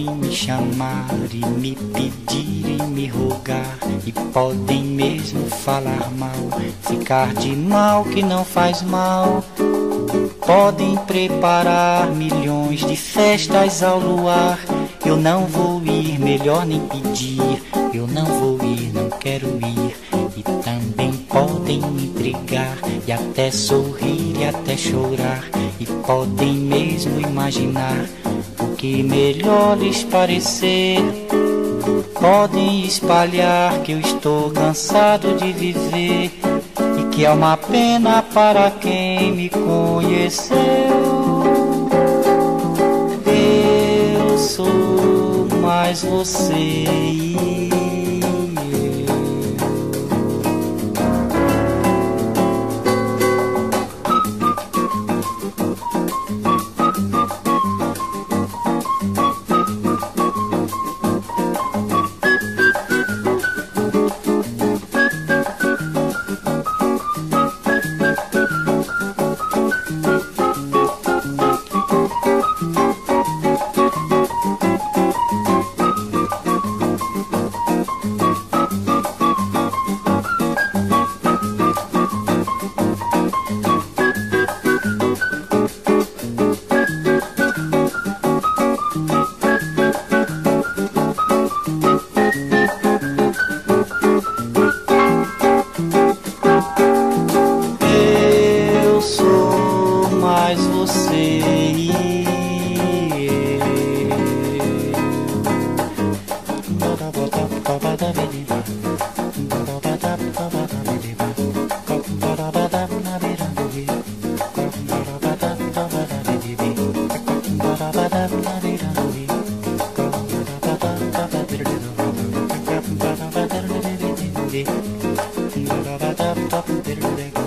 me chamar e me pedir e me rogar. E podem mesmo falar mal, ficar de mal que não faz mal. Podem preparar milhões de festas ao luar. Eu não vou ir, melhor nem pedir. Eu não vou ir, não quero ir. E também podem intrigar e até sorrir e até chorar. E podem mesmo imaginar que melhor lhes parecer. Podem espalhar que eu estou cansado de viver e que é uma pena para quem me conheceu. Eu sou mais você. Da da da